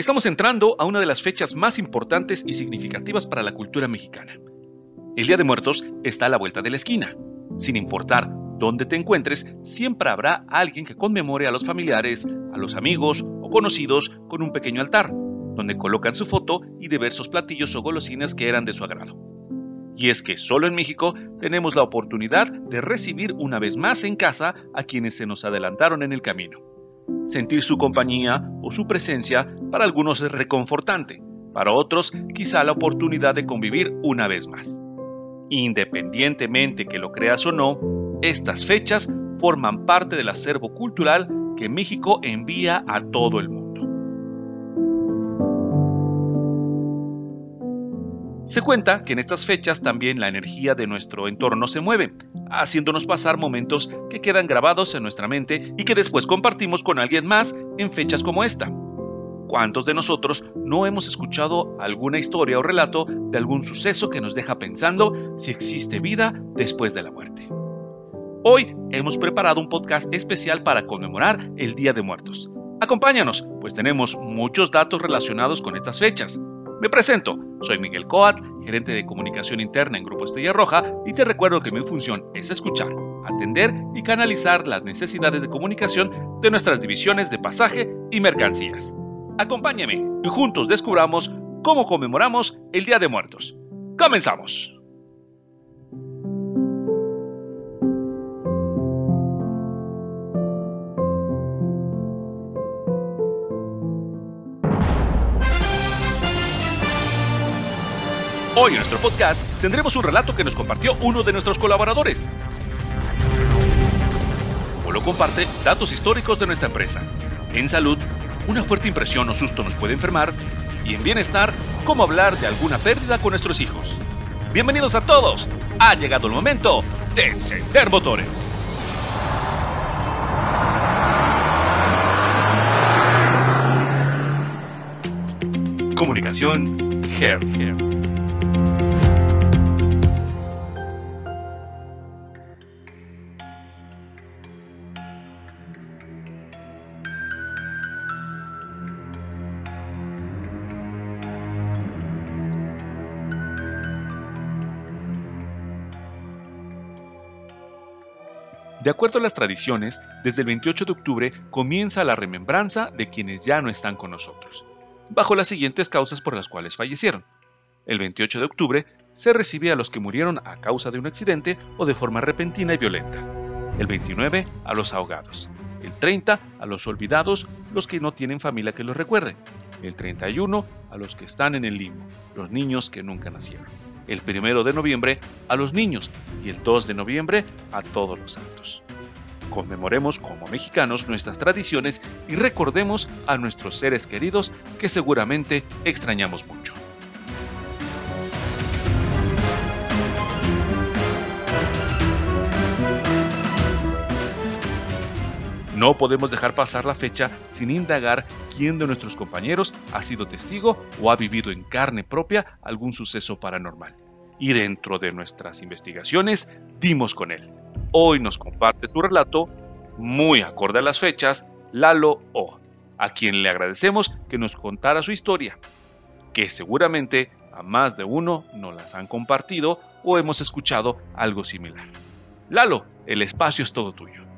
Estamos entrando a una de las fechas más importantes y significativas para la cultura mexicana. El Día de Muertos está a la vuelta de la esquina. Sin importar dónde te encuentres, siempre habrá alguien que conmemore a los familiares, a los amigos o conocidos con un pequeño altar, donde colocan su foto y diversos platillos o golosinas que eran de su agrado. Y es que solo en México tenemos la oportunidad de recibir una vez más en casa a quienes se nos adelantaron en el camino. Sentir su compañía o su presencia para algunos es reconfortante, para otros quizá la oportunidad de convivir una vez más. Independientemente que lo creas o no, estas fechas forman parte del acervo cultural que México envía a todo el mundo. Se cuenta que en estas fechas también la energía de nuestro entorno se mueve, haciéndonos pasar momentos que quedan grabados en nuestra mente y que después compartimos con alguien más en fechas como esta. ¿Cuántos de nosotros no hemos escuchado alguna historia o relato de algún suceso que nos deja pensando si existe vida después de la muerte? Hoy hemos preparado un podcast especial para conmemorar el Día de Muertos. Acompáñanos, pues tenemos muchos datos relacionados con estas fechas. Me presento, soy Miguel Coat, gerente de comunicación interna en Grupo Estrella Roja, y te recuerdo que mi función es escuchar, atender y canalizar las necesidades de comunicación de nuestras divisiones de pasaje y mercancías. Acompáñame y juntos descubramos cómo conmemoramos el Día de Muertos. ¡Comenzamos! Hoy en nuestro podcast tendremos un relato que nos compartió uno de nuestros colaboradores. Polo comparte datos históricos de nuestra empresa. En salud, una fuerte impresión o susto nos puede enfermar. Y en bienestar, cómo hablar de alguna pérdida con nuestros hijos. Bienvenidos a todos. Ha llegado el momento de encender motores. Comunicación Hair. De acuerdo a las tradiciones, desde el 28 de octubre comienza la remembranza de quienes ya no están con nosotros, bajo las siguientes causas por las cuales fallecieron. El 28 de octubre se recibe a los que murieron a causa de un accidente o de forma repentina y violenta. El 29 a los ahogados. El 30 a los olvidados, los que no tienen familia que los recuerde. El 31 a los que están en el limbo, los niños que nunca nacieron el primero de noviembre a los niños y el 2 de noviembre a todos los santos. Conmemoremos como mexicanos nuestras tradiciones y recordemos a nuestros seres queridos que seguramente extrañamos mucho. No podemos dejar pasar la fecha sin indagar quién de nuestros compañeros ha sido testigo o ha vivido en carne propia algún suceso paranormal. Y dentro de nuestras investigaciones dimos con él. Hoy nos comparte su relato, muy acorde a las fechas, Lalo O, a quien le agradecemos que nos contara su historia, que seguramente a más de uno nos las han compartido o hemos escuchado algo similar. Lalo, el espacio es todo tuyo.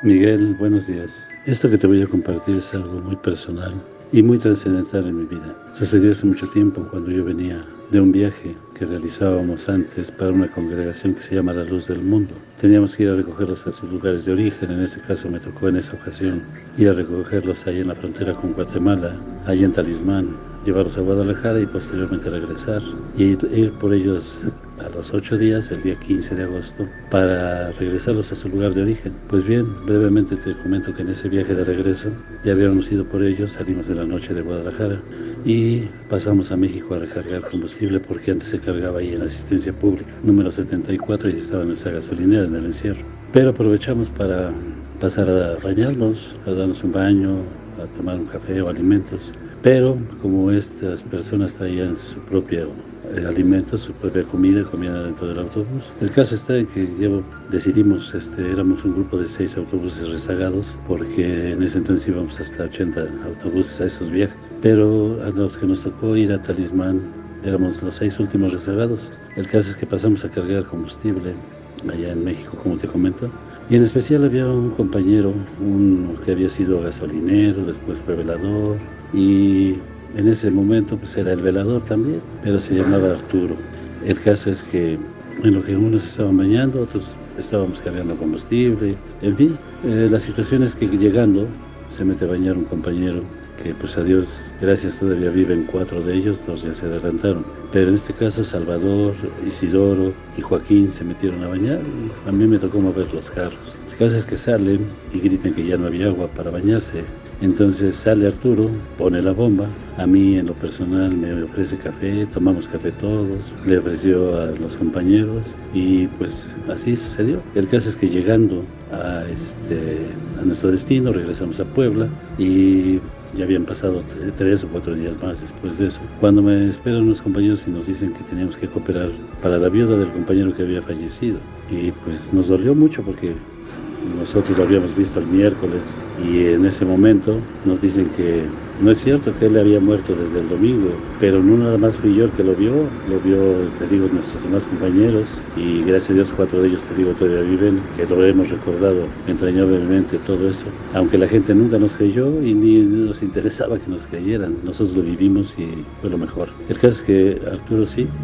Miguel, buenos días. Esto que te voy a compartir es algo muy personal y muy trascendental en mi vida. Sucedió hace mucho tiempo cuando yo venía de un viaje que realizábamos antes para una congregación que se llama La Luz del Mundo. Teníamos que ir a recogerlos a sus lugares de origen, en este caso me tocó en esa ocasión ir a recogerlos ahí en la frontera con Guatemala, ahí en Talismán, llevarlos a Guadalajara y posteriormente regresar y ir por ellos a los ocho días, el día 15 de agosto, para regresarlos a su lugar de origen. Pues bien, brevemente te comento que en ese viaje de regreso ya habíamos ido por ellos, salimos de la noche de Guadalajara y pasamos a México a recargar combustible porque antes se cargaba ahí en asistencia pública, número 74, y estaba nuestra gasolinera en el encierro. Pero aprovechamos para pasar a bañarnos, a darnos un baño, a tomar un café o alimentos. Pero como estas personas traían su propio eh, alimento, su propia comida, comían dentro del autobús. El caso está en que decidimos, este, éramos un grupo de seis autobuses rezagados, porque en ese entonces íbamos hasta 80 autobuses a esos viajes. Pero a los que nos tocó ir a Talismán, éramos los seis últimos rezagados. El caso es que pasamos a cargar combustible allá en México, como te comento. Y en especial había un compañero, uno que había sido gasolinero, después fue velador, y en ese momento pues era el velador también, pero se llamaba Arturo. El caso es que en lo que unos estaban bañando, otros estábamos cargando combustible, en fin, eh, la situación es que llegando se mete a bañar un compañero que pues a Dios gracias todavía viven cuatro de ellos, dos ya se adelantaron. Pero en este caso Salvador, Isidoro y Joaquín se metieron a bañar a mí me tocó mover los carros. El caso es que salen y gritan que ya no había agua para bañarse. Entonces sale Arturo, pone la bomba, a mí en lo personal me ofrece café, tomamos café todos, le ofreció a los compañeros y pues así sucedió. El caso es que llegando a, este, nuestro destino, regresamos a Puebla y ya habían pasado tres o cuatro días más después de eso. Cuando me esperan unos compañeros y nos dicen que teníamos que cooperar para la viuda del compañero que había fallecido. Y pues nos dolió mucho porque nosotros lo habíamos visto el miércoles y en ese momento nos dicen que no es cierto que él había muerto desde el domingo, pero no nada más fui yo el que lo vio, lo vio, te digo, nuestros demás compañeros y gracias a Dios cuatro de ellos, te digo, todavía viven, que lo hemos recordado entrañablemente todo eso, aunque la gente nunca nos creyó y ni nos interesaba que nos creyeran, nosotros lo vivimos y fue lo mejor. El caso es que Arturo sí,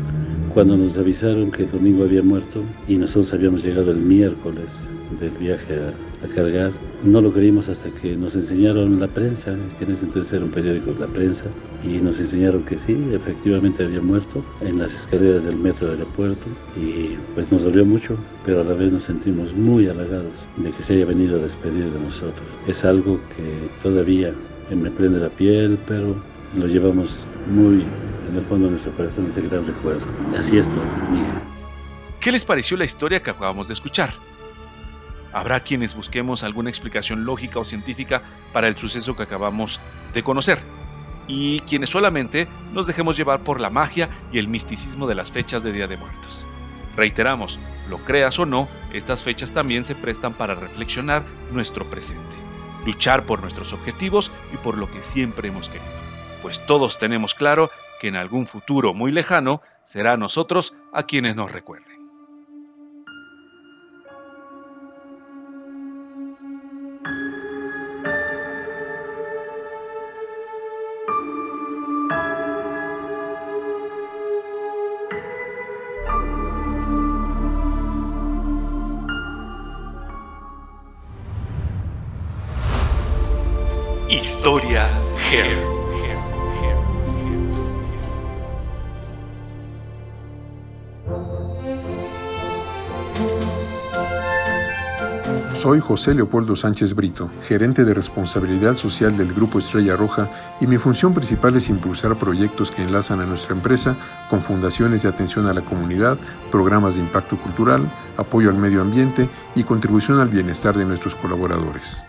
cuando nos avisaron que el domingo había muerto y nosotros habíamos llegado el miércoles del viaje a, cargar, no lo creímos hasta que nos enseñaron la prensa, que en ese entonces era un periódico, La Prensa, y nos enseñaron que sí, efectivamente había muerto en las escaleras del metro del aeropuerto y pues nos dolió mucho, pero a la vez nos sentimos muy halagados de que se haya venido a despedir de nosotros. Es algo que todavía me prende la piel, pero lo llevamos muy en el fondo de nuestro corazón ese gran recuerdo. Así es todo, Miguel. ¿Qué les pareció la historia que acabamos de escuchar? Habrá quienes busquemos alguna explicación lógica o científica para el suceso que acabamos de conocer, y quienes solamente nos dejemos llevar por la magia y el misticismo de las fechas de Día de Muertos. Reiteramos, lo creas o no, estas fechas también se prestan para reflexionar nuestro presente, luchar por nuestros objetivos y por lo que siempre hemos querido, pues todos tenemos claro que en algún futuro muy lejano será a nosotros a quienes nos recuerden. Historia. Soy José Leopoldo Sánchez Brito, gerente de responsabilidad social del Grupo Estrella Roja y mi función principal es impulsar proyectos que enlazan a nuestra empresa con fundaciones de atención a la comunidad, programas de impacto cultural, apoyo al medio ambiente y contribución al bienestar de nuestros colaboradores.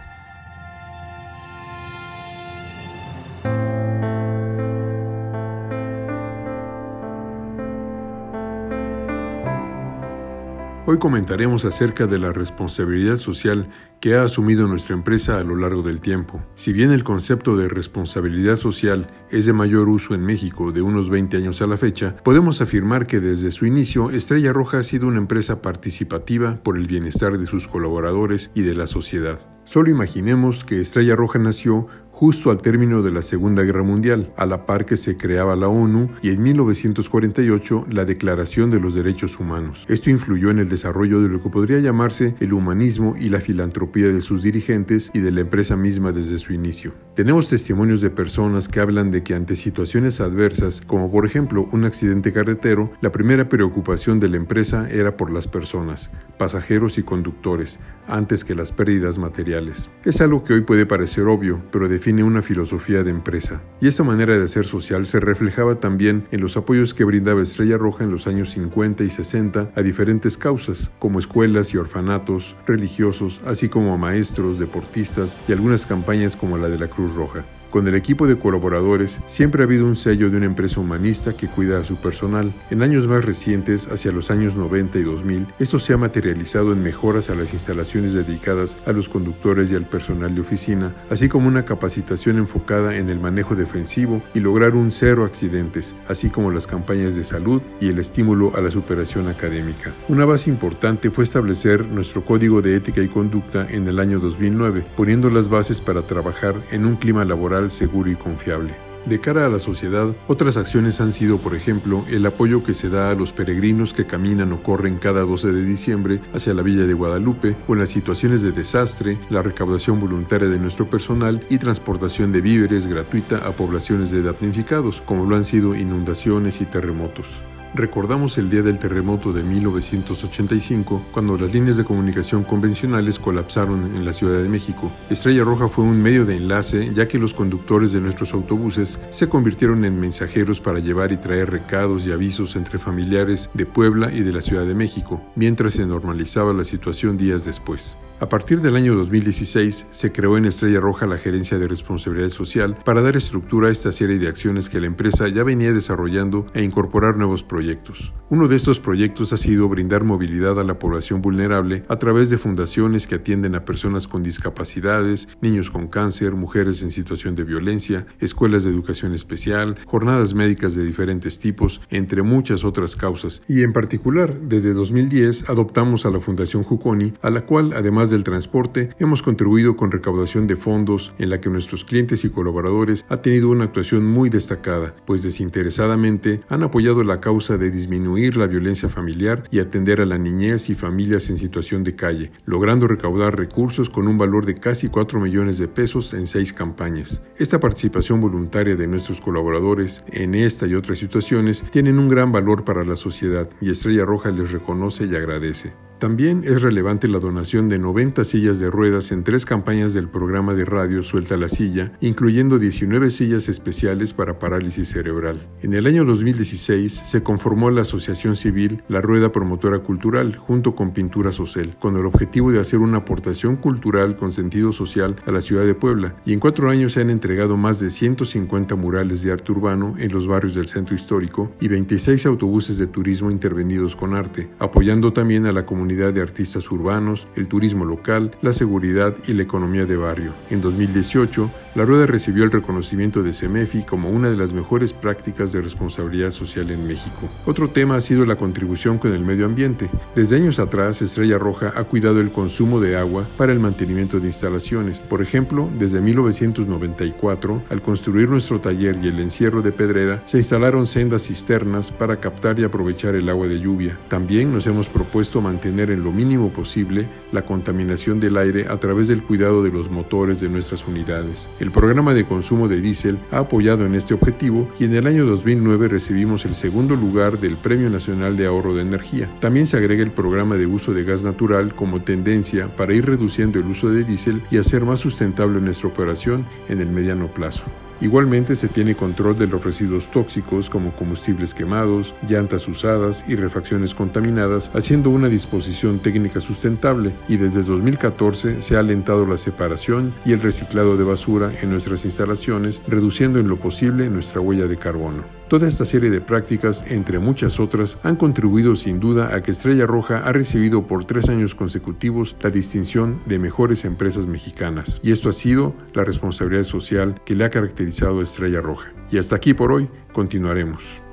Hoy comentaremos acerca de la responsabilidad social que ha asumido nuestra empresa a lo largo del tiempo. Si bien el concepto de responsabilidad social es de mayor uso en México de unos 20 años a la fecha, podemos afirmar que desde su inicio Estrella Roja ha sido una empresa participativa por el bienestar de sus colaboradores y de la sociedad. Solo imaginemos que Estrella Roja nació justo al término de la Segunda Guerra Mundial, a la par que se creaba la ONU y en 1948 la Declaración de los Derechos Humanos. Esto influyó en el desarrollo de lo que podría llamarse el humanismo y la filantropía de sus dirigentes y de la empresa misma desde su inicio. Tenemos testimonios de personas que hablan de que ante situaciones adversas, como por ejemplo un accidente carretero, la primera preocupación de la empresa era por las personas, pasajeros y conductores, antes que las pérdidas materiales. Es algo que hoy puede parecer obvio, pero definitivamente define una filosofía de empresa. Y esta manera de ser social se reflejaba también en los apoyos que brindaba Estrella Roja en los años 50 y 60 a diferentes causas, como escuelas y orfanatos, religiosos, así como a maestros, deportistas y algunas campañas como la de la Cruz Roja. Con el equipo de colaboradores siempre ha habido un sello de una empresa humanista que cuida a su personal. En años más recientes, hacia los años 90 y 2000, esto se ha materializado en mejoras a las instalaciones dedicadas a los conductores y al personal de oficina, así como una capacitación enfocada en el manejo defensivo y lograr un cero accidentes, así como las campañas de salud y el estímulo a la superación académica. Una base importante fue establecer nuestro código de ética y conducta en el año 2009, poniendo las bases para trabajar en un clima laboral seguro y confiable. De cara a la sociedad, otras acciones han sido, por ejemplo, el apoyo que se da a los peregrinos que caminan o corren cada 12 de diciembre hacia la Villa de Guadalupe, o en las situaciones de desastre, la recaudación voluntaria de nuestro personal y transportación de víveres gratuita a poblaciones de damnificados, como lo han sido inundaciones y terremotos. Recordamos el día del terremoto de 1985, cuando las líneas de comunicación convencionales colapsaron en la Ciudad de México. Estrella Roja fue un medio de enlace, ya que los conductores de nuestros autobuses se convirtieron en mensajeros para llevar y traer recados y avisos entre familiares de Puebla y de la Ciudad de México, mientras se normalizaba la situación días después. A partir del año 2016 se creó en Estrella Roja la Gerencia de Responsabilidad Social para dar estructura a esta serie de acciones que la empresa ya venía desarrollando e incorporar nuevos proyectos. Uno de estos proyectos ha sido brindar movilidad a la población vulnerable a través de fundaciones que atienden a personas con discapacidades, niños con cáncer, mujeres en situación de violencia, escuelas de educación especial, jornadas médicas de diferentes tipos, entre muchas otras causas. Y en particular, desde 2010 adoptamos a la Fundación Juconi, a la cual además del transporte, hemos contribuido con recaudación de fondos en la que nuestros clientes y colaboradores han tenido una actuación muy destacada, pues desinteresadamente han apoyado la causa de disminuir la violencia familiar y atender a la niñez y familias en situación de calle, logrando recaudar recursos con un valor de casi 4 millones de pesos en seis campañas. Esta participación voluntaria de nuestros colaboradores en esta y otras situaciones tienen un gran valor para la sociedad y Estrella Roja les reconoce y agradece. También es relevante la donación de 90 sillas de ruedas en tres campañas del programa de radio Suelta la Silla, incluyendo 19 sillas especiales para parálisis cerebral. En el año 2016 se conformó la Asociación Civil La Rueda Promotora Cultural junto con Pintura Social, con el objetivo de hacer una aportación cultural con sentido social a la ciudad de Puebla, y en cuatro años se han entregado más de 150 murales de arte urbano en los barrios del centro histórico y 26 autobuses de turismo intervenidos con arte, apoyando también a la comunidad de artistas urbanos, el turismo local, la seguridad y la economía de barrio. En 2018, la rueda recibió el reconocimiento de CEMEFI como una de las mejores prácticas de responsabilidad social en México. Otro tema ha sido la contribución con el medio ambiente. Desde años atrás, Estrella Roja ha cuidado el consumo de agua para el mantenimiento de instalaciones. Por ejemplo, desde 1994, al construir nuestro taller y el encierro de Pedrera, se instalaron sendas cisternas para captar y aprovechar el agua de lluvia. También nos hemos propuesto mantener en lo mínimo posible la contaminación del aire a través del cuidado de los motores de nuestras unidades. El programa de consumo de diésel ha apoyado en este objetivo y en el año 2009 recibimos el segundo lugar del Premio Nacional de Ahorro de Energía. También se agrega el programa de uso de gas natural como tendencia para ir reduciendo el uso de diésel y hacer más sustentable nuestra operación en el mediano plazo. Igualmente se tiene control de los residuos tóxicos como combustibles quemados, llantas usadas y refacciones contaminadas, haciendo una disposición técnica sustentable y desde 2014 se ha alentado la separación y el reciclado de basura en nuestras instalaciones, reduciendo en lo posible nuestra huella de carbono. Toda esta serie de prácticas, entre muchas otras, han contribuido sin duda a que Estrella Roja ha recibido por tres años consecutivos la distinción de mejores empresas mexicanas. Y esto ha sido la responsabilidad social que le ha caracterizado a Estrella Roja. Y hasta aquí por hoy, continuaremos.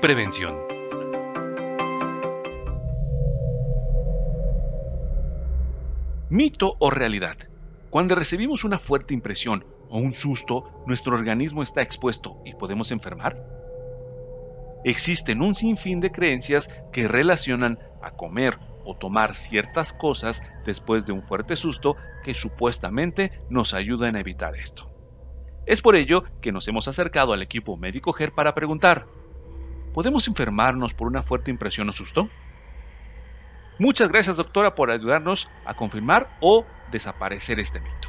Prevención. Mito o realidad. Cuando recibimos una fuerte impresión o un susto, nuestro organismo está expuesto y podemos enfermar. Existen un sinfín de creencias que relacionan a comer o tomar ciertas cosas después de un fuerte susto que supuestamente nos ayudan a evitar esto. Es por ello que nos hemos acercado al equipo médico GER para preguntar, ¿podemos enfermarnos por una fuerte impresión o susto? Muchas gracias doctora por ayudarnos a confirmar o desaparecer este mito.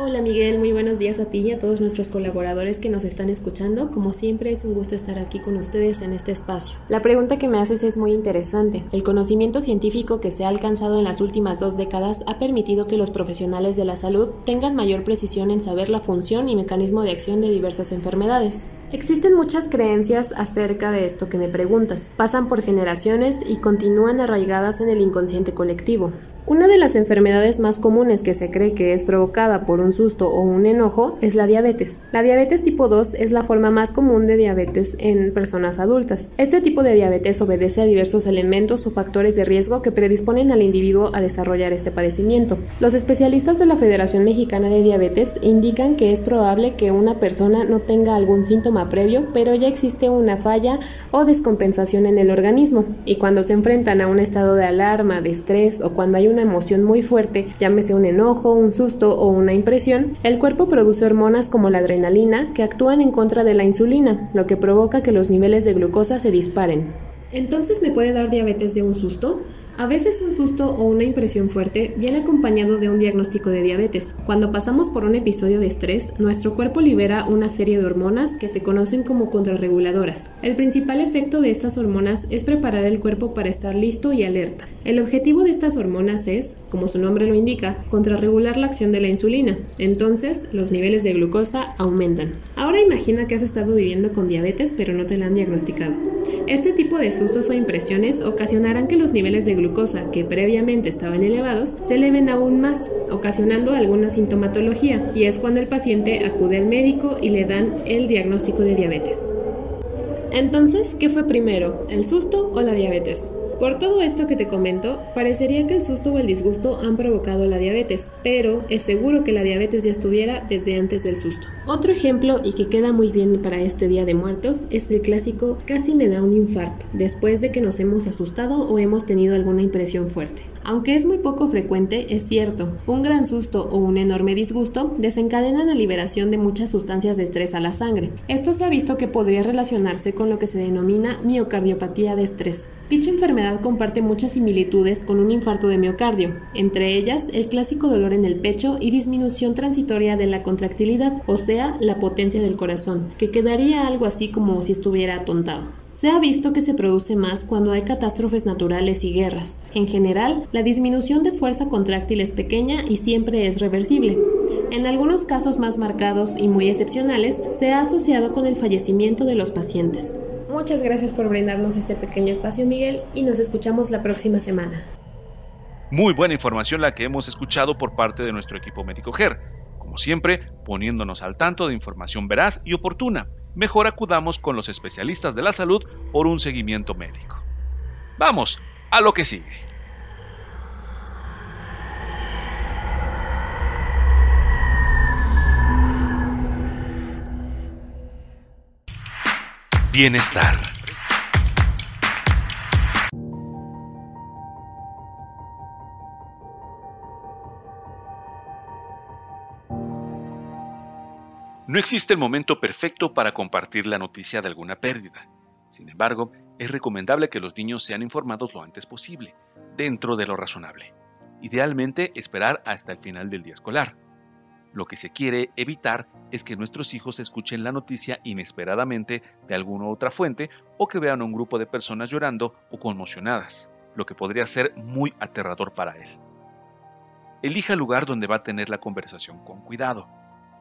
Hola Miguel, muy buenos días a ti y a todos nuestros colaboradores que nos están escuchando. Como siempre es un gusto estar aquí con ustedes en este espacio. La pregunta que me haces es muy interesante. El conocimiento científico que se ha alcanzado en las últimas dos décadas ha permitido que los profesionales de la salud tengan mayor precisión en saber la función y mecanismo de acción de diversas enfermedades. Existen muchas creencias acerca de esto que me preguntas. Pasan por generaciones y continúan arraigadas en el inconsciente colectivo. Una de las enfermedades más comunes que se cree que es provocada por un susto o un enojo es la diabetes. La diabetes tipo 2 es la forma más común de diabetes en personas adultas. Este tipo de diabetes obedece a diversos elementos o factores de riesgo que predisponen al individuo a desarrollar este padecimiento. Los especialistas de la Federación Mexicana de Diabetes indican que es probable que una persona no tenga algún síntoma previo, pero ya existe una falla o descompensación en el organismo, y cuando se enfrentan a un estado de alarma, de estrés o cuando hay una emoción muy fuerte, llámese un enojo, un susto o una impresión, el cuerpo produce hormonas como la adrenalina que actúan en contra de la insulina, lo que provoca que los niveles de glucosa se disparen. ¿Entonces me puede dar diabetes de un susto? A veces un susto o una impresión fuerte viene acompañado de un diagnóstico de diabetes. Cuando pasamos por un episodio de estrés, nuestro cuerpo libera una serie de hormonas que se conocen como contrarreguladoras. El principal efecto de estas hormonas es preparar el cuerpo para estar listo y alerta. El objetivo de estas hormonas es, como su nombre lo indica, contrarregular la acción de la insulina. Entonces, los niveles de glucosa aumentan. Ahora imagina que has estado viviendo con diabetes pero no te la han diagnosticado. Este tipo de sustos o impresiones ocasionarán que los niveles de glucosa glucosa que previamente estaban elevados se eleven aún más, ocasionando alguna sintomatología, y es cuando el paciente acude al médico y le dan el diagnóstico de diabetes. Entonces, ¿qué fue primero, el susto o la diabetes? Por todo esto que te comento, parecería que el susto o el disgusto han provocado la diabetes, pero es seguro que la diabetes ya estuviera desde antes del susto. Otro ejemplo, y que queda muy bien para este Día de Muertos, es el clásico casi me da un infarto, después de que nos hemos asustado o hemos tenido alguna impresión fuerte. Aunque es muy poco frecuente, es cierto, un gran susto o un enorme disgusto desencadenan la liberación de muchas sustancias de estrés a la sangre. Esto se ha visto que podría relacionarse con lo que se denomina miocardiopatía de estrés. Dicha enfermedad comparte muchas similitudes con un infarto de miocardio, entre ellas el clásico dolor en el pecho y disminución transitoria de la contractilidad, o sea, la potencia del corazón, que quedaría algo así como si estuviera atontado. Se ha visto que se produce más cuando hay catástrofes naturales y guerras. En general, la disminución de fuerza contráctil es pequeña y siempre es reversible. En algunos casos más marcados y muy excepcionales, se ha asociado con el fallecimiento de los pacientes. Muchas gracias por brindarnos este pequeño espacio, Miguel, y nos escuchamos la próxima semana. Muy buena información la que hemos escuchado por parte de nuestro equipo médico GER, como siempre poniéndonos al tanto de información veraz y oportuna. Mejor acudamos con los especialistas de la salud por un seguimiento médico. Vamos a lo que sigue. Bienestar. No existe el momento perfecto para compartir la noticia de alguna pérdida. Sin embargo, es recomendable que los niños sean informados lo antes posible, dentro de lo razonable. Idealmente, esperar hasta el final del día escolar. Lo que se quiere evitar es que nuestros hijos escuchen la noticia inesperadamente de alguna otra fuente o que vean a un grupo de personas llorando o conmocionadas, lo que podría ser muy aterrador para él. Elija el lugar donde va a tener la conversación con cuidado.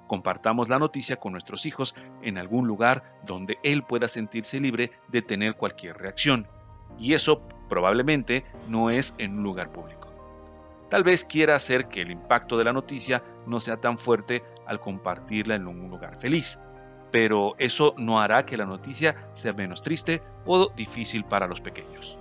Compartamos la noticia con nuestros hijos en algún lugar donde él pueda sentirse libre de tener cualquier reacción. Y eso probablemente no es en un lugar público. Tal vez quiera hacer que el impacto de la noticia no sea tan fuerte al compartirla en un lugar feliz, pero eso no hará que la noticia sea menos triste o difícil para los pequeños.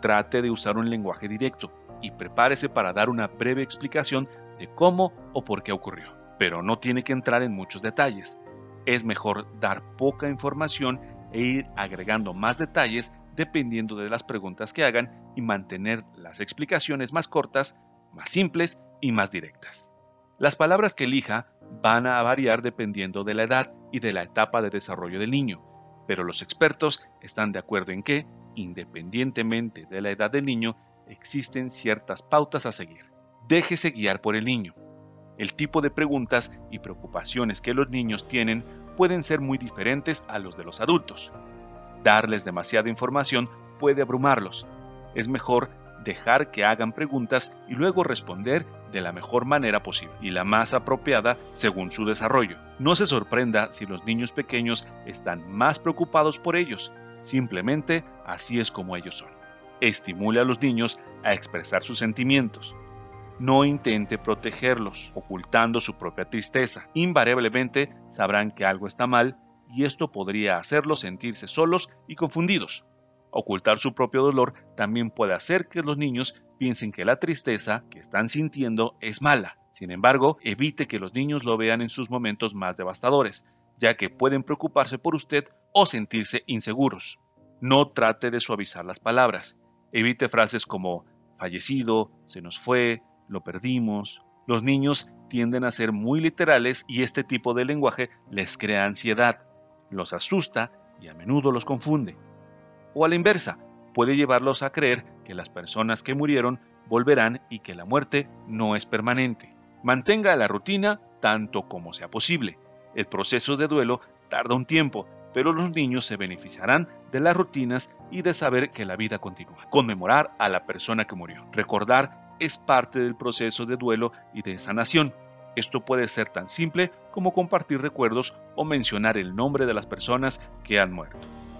Trate de usar un lenguaje directo y prepárese para dar una breve explicación de cómo o por qué ocurrió, pero no tiene que entrar en muchos detalles. Es mejor dar poca información e ir agregando más detalles dependiendo de las preguntas que hagan y mantener las explicaciones más cortas, más simples y más directas. Las palabras que elija van a variar dependiendo de la edad y de la etapa de desarrollo del niño, pero los expertos están de acuerdo en que, independientemente de la edad del niño, existen ciertas pautas a seguir. Déjese guiar por el niño. El tipo de preguntas y preocupaciones que los niños tienen pueden ser muy diferentes a los de los adultos. Darles demasiada información puede abrumarlos. Es mejor dejar que hagan preguntas y luego responder de la mejor manera posible y la más apropiada según su desarrollo. No se sorprenda si los niños pequeños están más preocupados por ellos, simplemente así es como ellos son. Estimule a los niños a expresar sus sentimientos. No intente protegerlos, ocultando su propia tristeza. Invariablemente sabrán que algo está mal y esto podría hacerlos sentirse solos y confundidos. Ocultar su propio dolor también puede hacer que los niños piensen que la tristeza que están sintiendo es mala. Sin embargo, evite que los niños lo vean en sus momentos más devastadores, ya que pueden preocuparse por usted o sentirse inseguros. No trate de suavizar las palabras. Evite frases como fallecido, se nos fue, lo perdimos. Los niños tienden a ser muy literales y este tipo de lenguaje les crea ansiedad, los asusta y a menudo los confunde o a la inversa, puede llevarlos a creer que las personas que murieron volverán y que la muerte no es permanente. Mantenga la rutina tanto como sea posible. El proceso de duelo tarda un tiempo, pero los niños se beneficiarán de las rutinas y de saber que la vida continúa. Conmemorar a la persona que murió. Recordar es parte del proceso de duelo y de sanación. Esto puede ser tan simple como compartir recuerdos o mencionar el nombre de las personas que han muerto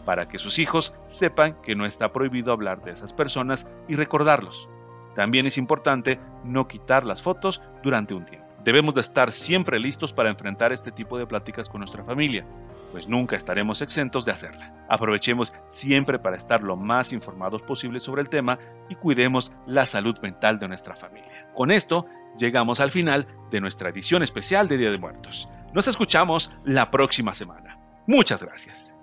para que sus hijos sepan que no está prohibido hablar de esas personas y recordarlos. También es importante no quitar las fotos durante un tiempo. Debemos de estar siempre listos para enfrentar este tipo de pláticas con nuestra familia, pues nunca estaremos exentos de hacerla. Aprovechemos siempre para estar lo más informados posible sobre el tema y cuidemos la salud mental de nuestra familia. Con esto llegamos al final de nuestra edición especial de Día de Muertos. Nos escuchamos la próxima semana. Muchas gracias.